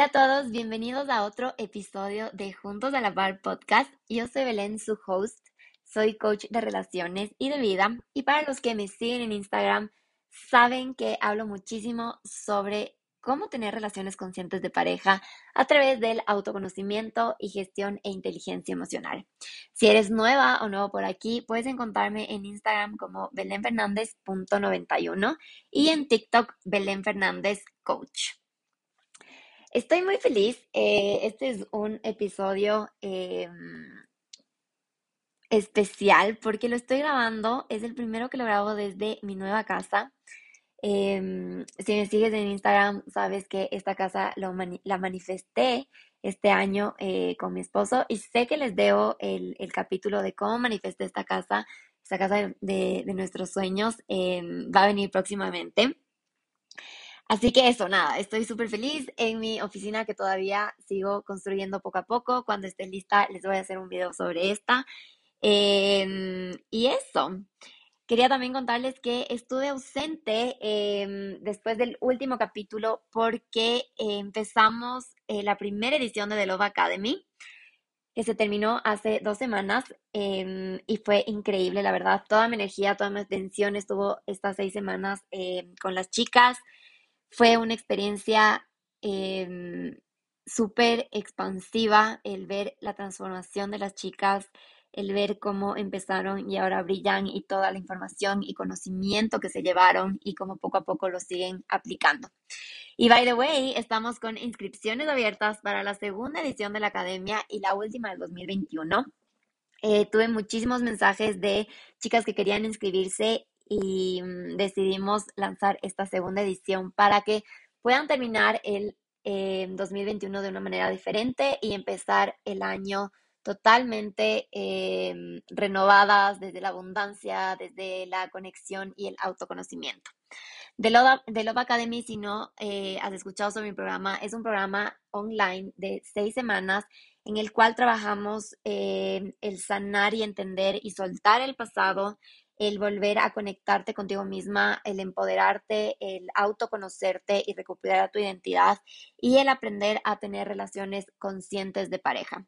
Hola a todos, bienvenidos a otro episodio de Juntos a la Par podcast. Yo soy Belén, su host. Soy coach de relaciones y de vida. Y para los que me siguen en Instagram, saben que hablo muchísimo sobre cómo tener relaciones conscientes de pareja a través del autoconocimiento y gestión e inteligencia emocional. Si eres nueva o nuevo por aquí, puedes encontrarme en Instagram como belenfernandez.91 y en TikTok Belén Fernández Coach. Estoy muy feliz. Eh, este es un episodio em, especial porque lo estoy grabando. Es el primero que lo grabo desde mi nueva casa. Em, si me sigues en Instagram, sabes que esta casa la manifesté este año eh, con mi esposo y sé que les debo el, capítulo de cómo manifesté esta casa, esta casa de, nuestros sueños. Em, va a venir próximamente. Así que eso, nada, estoy súper feliz en mi oficina que todavía sigo construyendo poco a poco. Cuando esté lista les voy a hacer un video sobre esta. Em, y eso, quería también contarles que estuve ausente em, después del último capítulo porque empezamos eh, la primera edición de The Love Academy que se terminó hace dos semanas em, y fue increíble, la verdad. Toda mi energía, toda mi atención estuvo estas seis semanas con las chicas. Fue una experiencia em, súper expansiva el ver la transformación de las chicas, el ver cómo empezaron y ahora brillan y toda la información y conocimiento que se llevaron y cómo poco a poco lo siguen aplicando. Y by the way, estamos con inscripciones abiertas para la segunda edición de la academia y la última del 2021. Eh, tuve muchísimos mensajes de chicas que querían inscribirse y mm, decidimos lanzar esta segunda edición para que puedan terminar el 2021 eh, de una manera diferente y empezar el año totalmente em, renovadas desde la abundancia, desde la conexión y el autoconocimiento. De Love, de Love Academy, si no eh, has escuchado sobre mi programa, es un programa online de seis semanas en el cual trabajamos em, el sanar y entender y soltar el pasado, el volver a conectarte contigo misma, el empoderarte, el autoconocerte y recuperar tu identidad y el aprender a tener relaciones conscientes de pareja.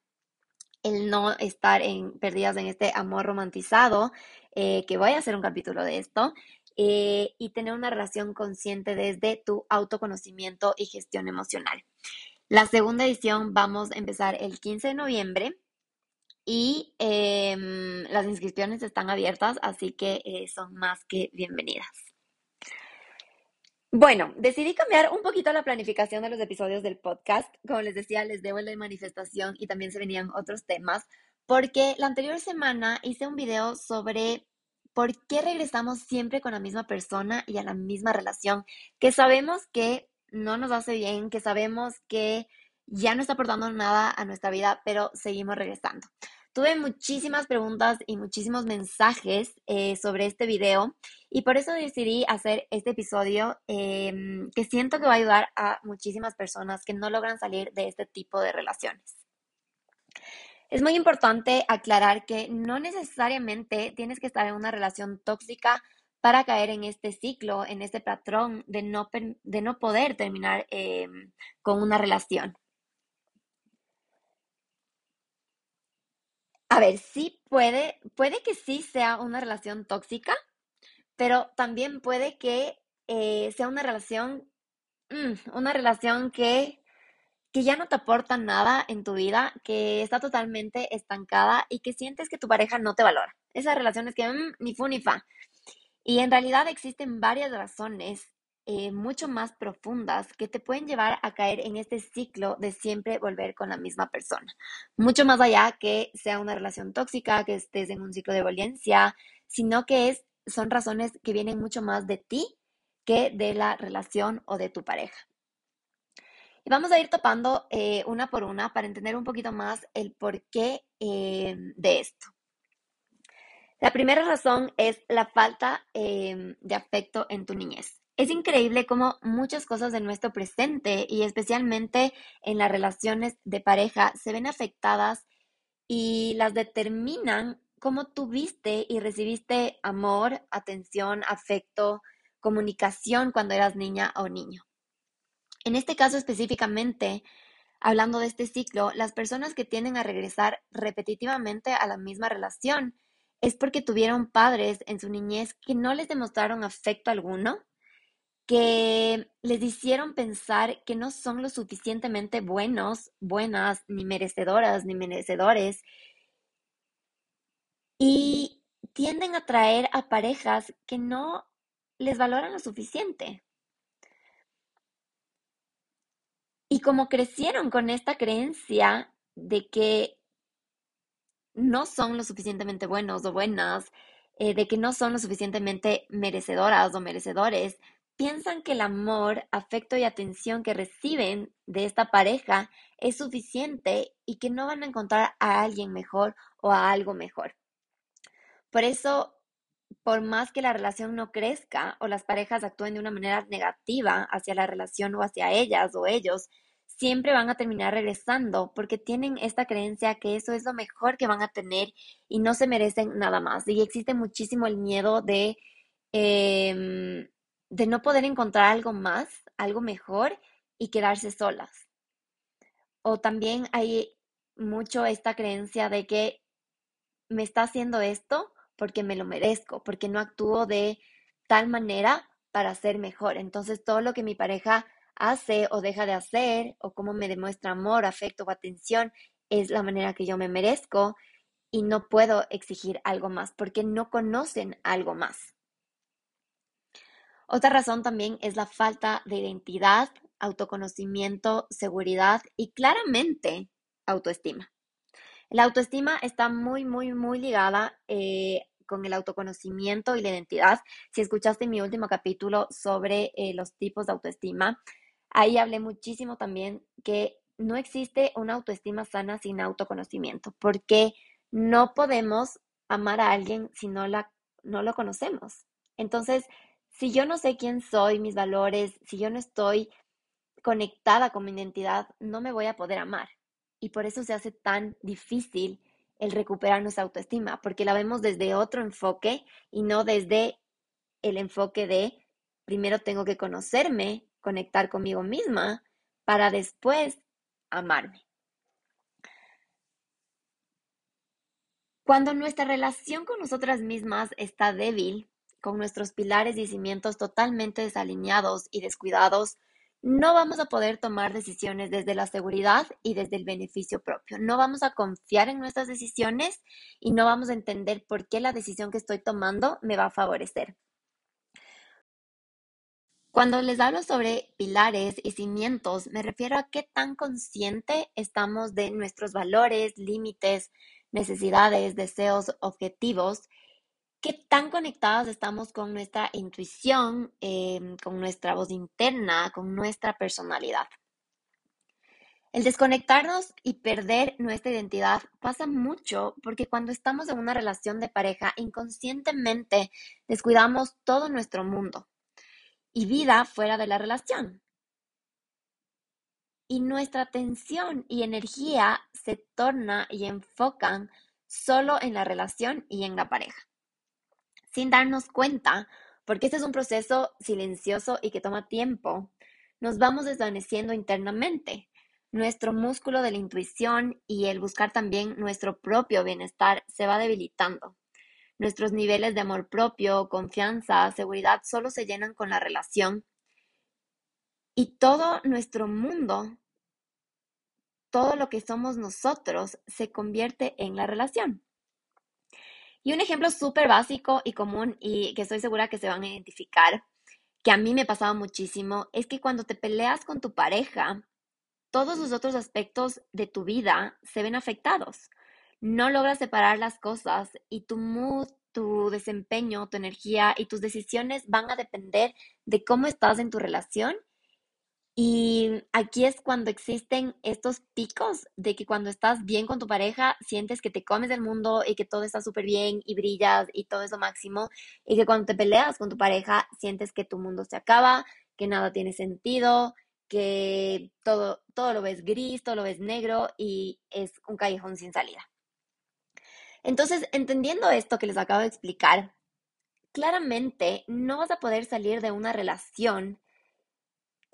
El no estar en, perdidas en este amor romantizado, eh, que voy a hacer un capítulo de esto, eh, y tener una relación consciente desde tu autoconocimiento y gestión emocional. La segunda edición vamos a empezar el 15 de noviembre y em, las inscripciones están abiertas, así que eh, son más que bienvenidas. Bueno, decidí cambiar un poquito la planificación de los episodios del podcast. Como les decía, les debo la manifestación y también se venían otros temas, porque la anterior semana hice un video sobre por qué regresamos siempre con la misma persona y a la misma relación, que sabemos que no nos hace bien, que sabemos que ya no está aportando nada a nuestra vida, pero seguimos regresando. Tuve muchísimas preguntas y muchísimos mensajes eh, sobre este video y por eso decidí hacer este episodio em, que siento que va a ayudar a muchísimas personas que no logran salir de este tipo de relaciones. Es muy importante aclarar que no necesariamente tienes que estar en una relación tóxica para caer en este ciclo, en este patrón de no, de no poder terminar em, con una relación. A ver, sí puede, puede que sí sea una relación tóxica, pero también puede que eh, sea una relación, mm, una relación que, que ya no te aporta nada en tu vida, que está totalmente estancada y que sientes que tu pareja no te valora. Esas relaciones que mm, ni fu ni fa. Y en realidad existen varias razones eh, mucho más profundas que te pueden llevar a caer en este ciclo de siempre volver con la misma persona. Mucho más allá que sea una relación tóxica, que estés en un ciclo de violencia, sino que es, son razones que vienen mucho más de ti que de la relación o de tu pareja. Y vamos a ir topando eh, una por una para entender un poquito más el porqué eh, de esto. La primera razón es la falta de afecto en tu niñez. Es increíble cómo muchas cosas de nuestro presente y especialmente en las relaciones de pareja se ven afectadas y las determinan cómo tuviste y recibiste amor, atención, afecto, comunicación cuando eras niña o niño. En este caso específicamente, hablando de este ciclo, las personas que tienden a regresar repetitivamente a la misma relación es porque tuvieron padres en su niñez que no les demostraron afecto alguno, que les hicieron pensar que no son lo suficientemente buenos, buenas, ni merecedoras, ni merecedores, y tienden a traer a parejas que no les valoran lo suficiente. Y como crecieron con esta creencia de que no son lo suficientemente buenos o buenas, eh, de que no son lo suficientemente merecedoras o merecedores, piensan que el amor, afecto y atención que reciben de esta pareja es suficiente y que no van a encontrar a alguien mejor o a algo mejor. Por eso, por más que la relación no crezca o las parejas actúen de una manera negativa hacia la relación o hacia ellas o ellos, siempre van a terminar regresando porque tienen esta creencia que eso es lo mejor que van a tener y no se merecen nada más. Y existe muchísimo el miedo de, em, de no poder encontrar algo más, algo mejor y quedarse solas. O también hay mucho esta creencia de que me está haciendo esto porque me lo merezco, porque no actúo de tal manera para ser mejor. Entonces todo lo que mi pareja hace o deja de hacer o cómo me demuestra amor, afecto o atención es la manera que yo me merezco y no puedo exigir algo más porque no conocen algo más. Otra razón también es la falta de identidad, autoconocimiento, seguridad y claramente autoestima. La autoestima está muy, muy, muy ligada eh, con el autoconocimiento y la identidad. Si escuchaste mi último capítulo sobre eh, los tipos de autoestima, Ahí hablé muchísimo también que no existe una autoestima sana sin autoconocimiento, porque no podemos amar a alguien si no, la, no lo conocemos. Entonces, si yo no sé quién soy, mis valores, si yo no estoy conectada con mi identidad, no me voy a poder amar. Y por eso se hace tan difícil el recuperar nuestra autoestima, porque la vemos desde otro enfoque y no desde el enfoque de primero tengo que conocerme conectar conmigo misma para después amarme. Cuando nuestra relación con nosotras mismas está débil, con nuestros pilares y cimientos totalmente desalineados y descuidados, no vamos a poder tomar decisiones desde la seguridad y desde el beneficio propio. No vamos a confiar en nuestras decisiones y no vamos a entender por qué la decisión que estoy tomando me va a favorecer. Cuando les hablo sobre pilares y cimientos, me refiero a qué tan consciente estamos de nuestros valores, límites, necesidades, deseos, objetivos, qué tan conectados estamos con nuestra intuición, em, con nuestra voz interna, con nuestra personalidad. El desconectarnos y perder nuestra identidad pasa mucho porque cuando estamos en una relación de pareja, inconscientemente descuidamos todo nuestro mundo y vida fuera de la relación. Y nuestra atención y energía se torna y enfocan solo en la relación y en la pareja. Sin darnos cuenta, porque este es un proceso silencioso y que toma tiempo, nos vamos desvaneciendo internamente. Nuestro músculo de la intuición y el buscar también nuestro propio bienestar se va debilitando. Nuestros niveles de amor propio, confianza, seguridad solo se llenan con la relación. Y todo nuestro mundo, todo lo que somos nosotros, se convierte en la relación. Y un ejemplo súper básico y común y que estoy segura que se van a identificar, que a mí me pasaba muchísimo, es que cuando te peleas con tu pareja, todos los otros aspectos de tu vida se ven afectados no logras separar las cosas y tu mood, tu desempeño, tu energía y tus decisiones van a depender de cómo estás en tu relación. Y aquí es cuando existen estos picos de que cuando estás bien con tu pareja, sientes que te comes el mundo y que todo está súper bien y brillas y todo es lo máximo. Y que cuando te peleas con tu pareja, sientes que tu mundo se acaba, que nada tiene sentido, que todo, todo lo ves gris, todo lo ves negro y es un callejón sin salida. Entonces, entendiendo esto que les acabo de explicar, claramente no vas a poder salir de una relación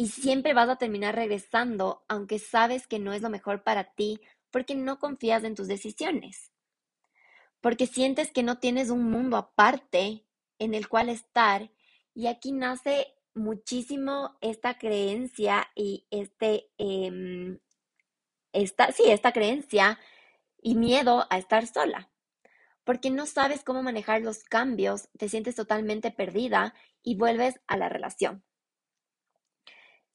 y siempre vas a terminar regresando, aunque sabes que no es lo mejor para ti, porque no confías en tus decisiones, porque sientes que no tienes un mundo aparte en el cual estar, y aquí nace muchísimo esta creencia y este, em, sí, esta creencia y miedo a estar sola, porque no sabes cómo manejar los cambios, te sientes totalmente perdida y vuelves a la relación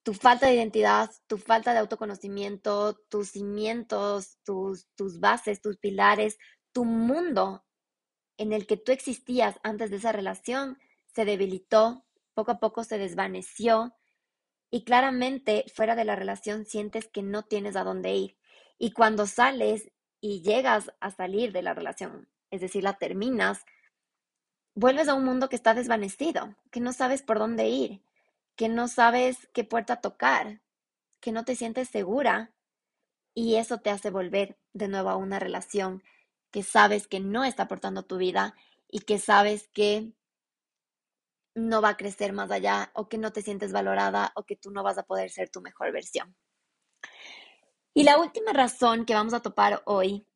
tu falta de identidad, tu falta de autoconocimiento, tus cimientos, tus, tus bases, tus pilares, tu mundo en el que tú existías antes de esa relación se debilitó, poco a poco se desvaneció y claramente fuera de la relación sientes que no tienes a dónde ir. Y cuando sales y llegas a salir de la relación, es decir, la terminas, vuelves a un mundo que está desvanecido, que no sabes por dónde ir que no sabes qué puerta tocar, que no te sientes segura y eso te hace volver de nuevo a una relación que sabes que no está aportando tu vida y que sabes que no va a crecer más allá o que no te sientes valorada o que tú no vas a poder ser tu mejor versión. Y la última razón que vamos a topar hoy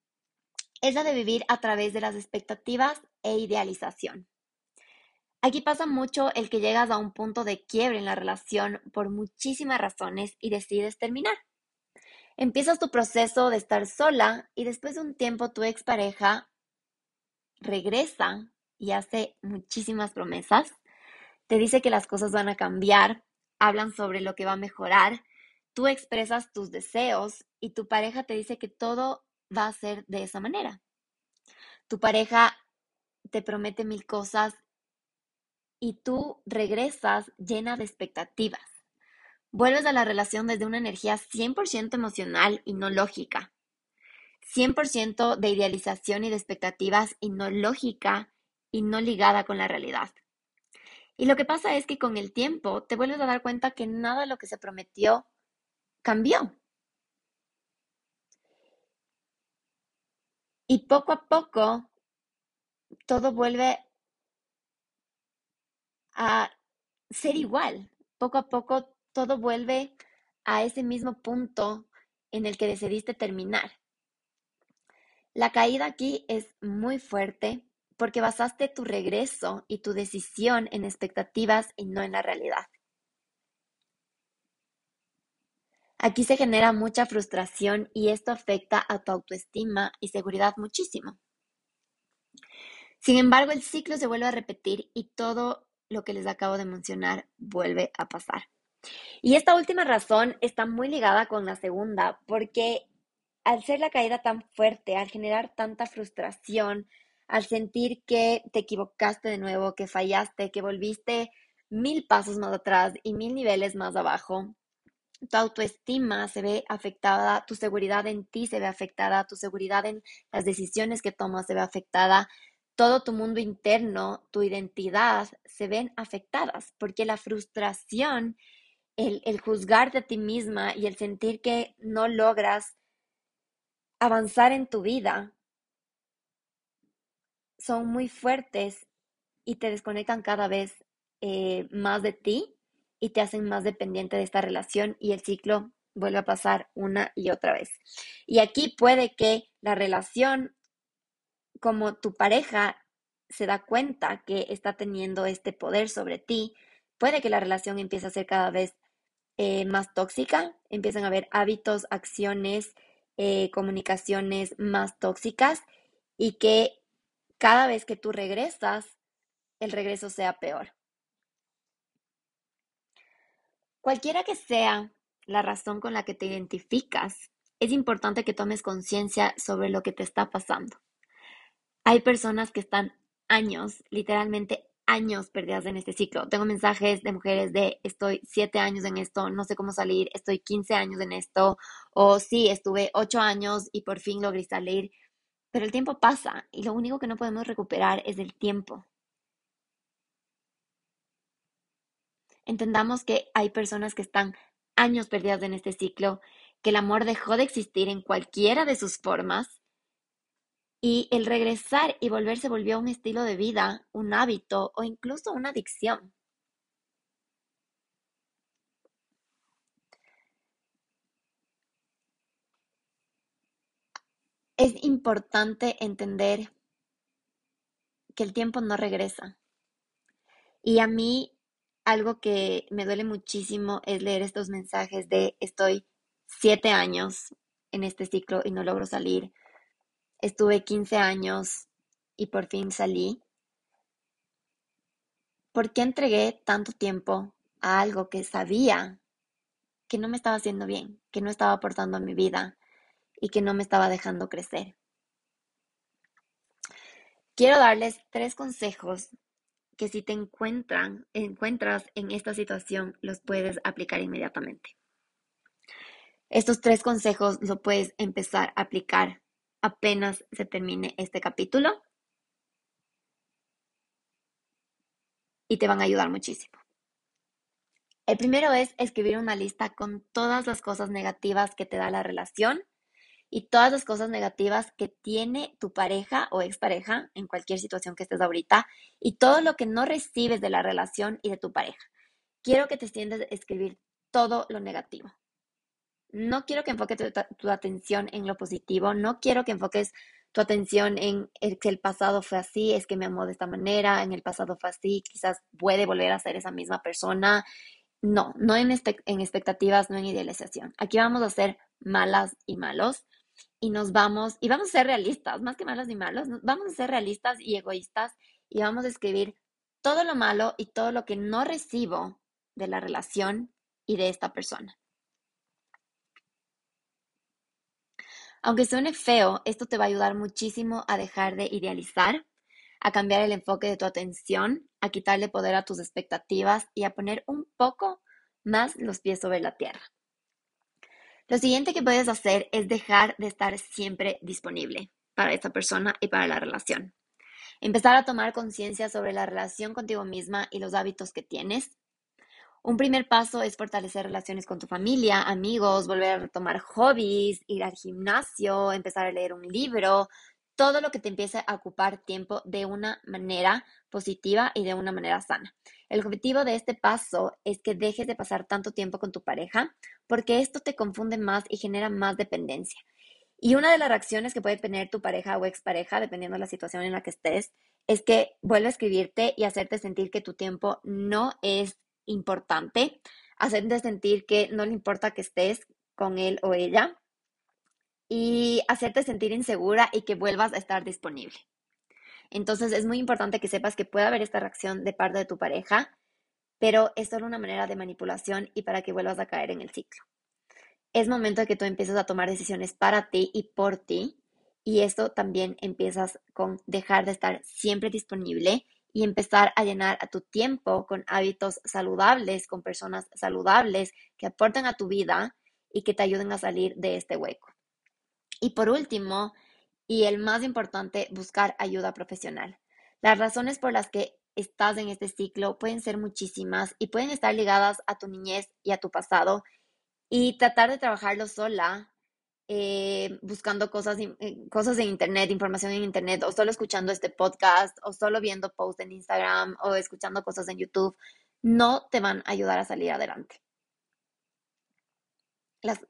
es la de vivir a través de las expectativas e idealización. Aquí pasa mucho el que llegas a un punto de quiebre en la relación por muchísimas razones y decides terminar. Empiezas tu proceso de estar sola y después de un tiempo tu expareja regresa y hace muchísimas promesas. Te dice que las cosas van a cambiar, hablan sobre lo que va a mejorar, tú expresas tus deseos y tu pareja te dice que todo va a ser de esa manera. Tu pareja te promete mil cosas y tú regresas llena de expectativas. Vuelves a la relación desde una energía 100% emocional y no lógica. 100% de idealización y de expectativas y no lógica y no ligada con la realidad. Y lo que pasa es que con el tiempo te vuelves a dar cuenta que nada de lo que se prometió cambió. Y poco a poco todo vuelve a ser igual. Poco a poco todo vuelve a ese mismo punto en el que decidiste terminar. La caída aquí es muy fuerte porque basaste tu regreso y tu decisión en expectativas y no en la realidad. Aquí se genera mucha frustración y esto afecta a tu autoestima y seguridad muchísimo. Sin embargo, el ciclo se vuelve a repetir y todo lo que les acabo de mencionar vuelve a pasar. Y esta última razón está muy ligada con la segunda, porque al ser la caída tan fuerte, al generar tanta frustración, al sentir que te equivocaste de nuevo, que fallaste, que volviste mil pasos más atrás y mil niveles más abajo, tu autoestima se ve afectada, tu seguridad en ti se ve afectada, tu seguridad en las decisiones que tomas se ve afectada, todo tu mundo interno, tu identidad se ven afectadas, porque la frustración, el, el juzgarte a ti misma y el sentir que no logras avanzar en tu vida son muy fuertes y te desconectan cada vez eh, más de ti y te hacen más dependiente de esta relación y el ciclo vuelve a pasar una y otra vez. Y aquí puede que la relación como tu pareja se da cuenta que está teniendo este poder sobre ti, puede que la relación empiece a ser cada vez eh, más tóxica, empiezan a haber hábitos, acciones, eh, comunicaciones más tóxicas y que cada vez que tú regresas, el regreso sea peor. Cualquiera que sea la razón con la que te identificas, es importante que tomes conciencia sobre lo que te está pasando. Hay personas que están años, literalmente años perdidas en este ciclo. Tengo mensajes de mujeres de estoy siete años en esto, no sé cómo salir, estoy 15 años en esto, o sí, estuve ocho años y por fin logré salir. Pero el tiempo pasa y lo único que no podemos recuperar es el tiempo. Entendamos que hay personas que están años perdidas en este ciclo, que el amor dejó de existir en cualquiera de sus formas y el regresar y volver se volvió un estilo de vida, un hábito o incluso una adicción. Es importante entender que el tiempo no regresa. Y a mí algo que me duele muchísimo es leer estos mensajes de estoy siete años en este ciclo y no logro salir Estuve 15 años y por fin salí. ¿Por qué entregué tanto tiempo a algo que sabía que no me estaba haciendo bien, que no estaba aportando a mi vida y que no me estaba dejando crecer? Quiero darles tres consejos que si te encuentran, encuentras en esta situación, los puedes aplicar inmediatamente. Estos tres consejos los puedes empezar a aplicar apenas se termine este capítulo y te van a ayudar muchísimo. El primero es escribir una lista con todas las cosas negativas que te da la relación y todas las cosas negativas que tiene tu pareja o expareja en cualquier situación que estés ahorita y todo lo que no recibes de la relación y de tu pareja. Quiero que te sientes a escribir todo lo negativo. No quiero que enfoques tu, atención en lo positivo, no quiero que enfoques tu atención en que el pasado fue así, es que me amó de esta manera, en el pasado fue así, quizás puede volver a ser esa misma persona. No, no en, en expectativas, no en idealización. Aquí vamos a ser malas y malos y nos vamos, y vamos a ser realistas, más que malos ni malos, vamos a ser realistas y egoístas y vamos a escribir todo lo malo y todo lo que no recibo de la relación y de esta persona. Aunque suene feo, esto te va a ayudar muchísimo a dejar de idealizar, a cambiar el enfoque de tu atención, a quitarle poder a tus expectativas y a poner un poco más los pies sobre la tierra. Lo siguiente que puedes hacer es dejar de estar siempre disponible para esta persona y para la relación. Empezar a tomar conciencia sobre la relación contigo misma y los hábitos que tienes. Un primer paso es fortalecer relaciones con tu familia, amigos, volver a retomar hobbies, ir al gimnasio, empezar a leer un libro, todo lo que te empiece a ocupar tiempo de una manera positiva y de una manera sana. El objetivo de este paso es que dejes de pasar tanto tiempo con tu pareja porque esto te confunde más y genera más dependencia. Y una de las reacciones que puede tener tu pareja o expareja, dependiendo de la situación en la que estés, es que vuelve a escribirte y hacerte sentir que tu tiempo no es importante, hacerte sentir que no le importa que estés con él o ella y hacerte sentir insegura y que vuelvas a estar disponible. Entonces es muy importante que sepas que puede haber esta reacción de parte de tu pareja, pero es solo una manera de manipulación y para que vuelvas a caer en el ciclo. Es momento de que tú empieces a tomar decisiones para ti y por ti, y esto también empiezas con dejar de estar siempre disponible y empezar a llenar a tu tiempo con hábitos saludables, con personas saludables que aporten a tu vida y que te ayuden a salir de este hueco. Y por último, y el más importante, buscar ayuda profesional. Las razones por las que estás en este ciclo pueden ser muchísimas y pueden estar ligadas a tu niñez y a tu pasado y tratar de trabajarlo sola, eh, buscando cosas, eh, cosas en internet, información en internet, o solo escuchando este podcast, o solo viendo posts en Instagram, o escuchando cosas en YouTube, no te van a ayudar a salir adelante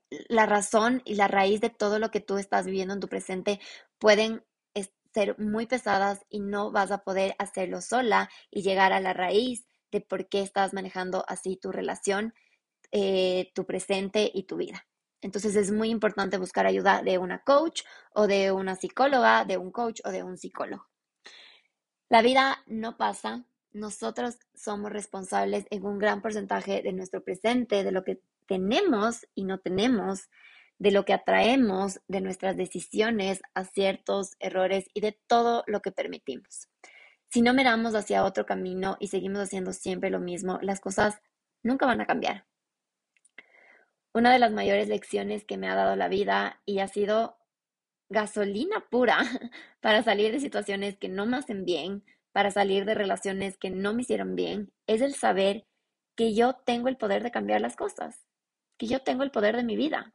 la razón y la raíz de todo lo que tú estás viviendo en tu presente pueden ser muy pesadas y no vas a poder hacerlo sola y llegar a la raíz de por qué estás manejando así tu relación, eh, tu presente y tu vida. Entonces es muy importante buscar ayuda de una coach o de una psicóloga, de un coach o de un psicólogo. La vida no pasa. Nosotros somos responsables en un gran porcentaje de nuestro presente, de lo que tenemos y no tenemos, de lo que atraemos, de nuestras decisiones, aciertos, errores y de todo lo que permitimos. Si no miramos hacia otro camino y seguimos haciendo siempre lo mismo, las cosas nunca van a cambiar. Una de las mayores lecciones que me ha dado la vida y ha sido gasolina pura para salir de situaciones que no me hacen bien, para salir de relaciones que no me hicieron bien, es el saber que yo tengo el poder de cambiar las cosas que yo tengo el poder de mi vida.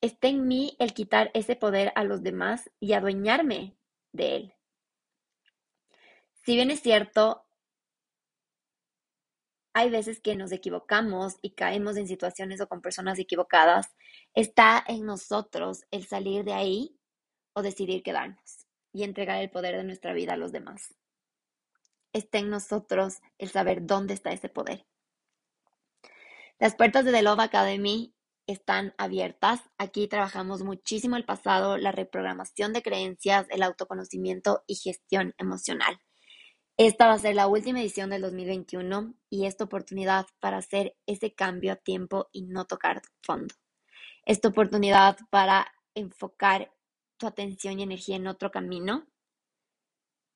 Está en mí el quitar ese poder a los demás y adueñarme de él. Si bien es cierto, hay veces que nos equivocamos y caemos en situaciones o con personas equivocadas, está en nosotros el salir de ahí o decidir quedarnos y entregar el poder de nuestra vida a los demás. Está en nosotros el saber dónde está ese poder. Las puertas de The Love Academy están abiertas. Aquí trabajamos muchísimo el pasado, la reprogramación de creencias, el autoconocimiento y gestión emocional. Esta va a ser la última edición del 2021 y esta oportunidad para hacer ese cambio a tiempo y no tocar fondo. Esta oportunidad para enfocar tu atención y energía en otro camino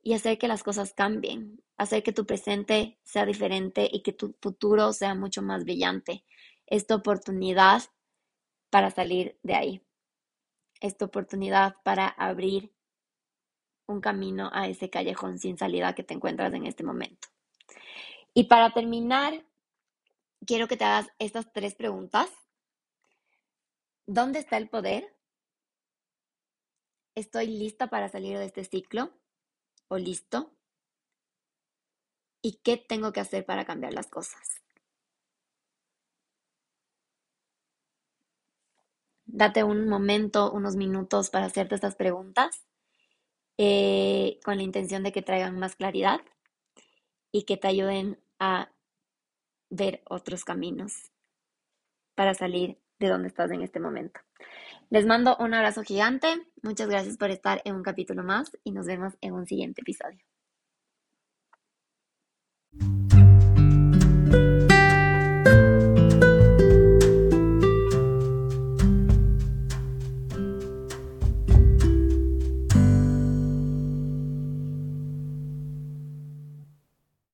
y hacer que las cosas cambien, hacer que tu presente sea diferente y que tu futuro sea mucho más brillante. Esta oportunidad para salir de ahí. Esta oportunidad para abrir un camino a ese callejón sin salida que te encuentras en este momento. Y para terminar, quiero que te hagas estas tres preguntas. ¿Dónde está el poder? ¿Estoy lista para salir de este ciclo? ¿O listo? ¿Y qué tengo que hacer para cambiar las cosas? Date un momento, unos minutos para hacerte estas preguntas eh, con la intención de que traigan más claridad y que te ayuden a ver otros caminos para salir de donde estás en este momento. Les mando un abrazo gigante, muchas gracias por estar en un capítulo más y nos vemos en un siguiente episodio.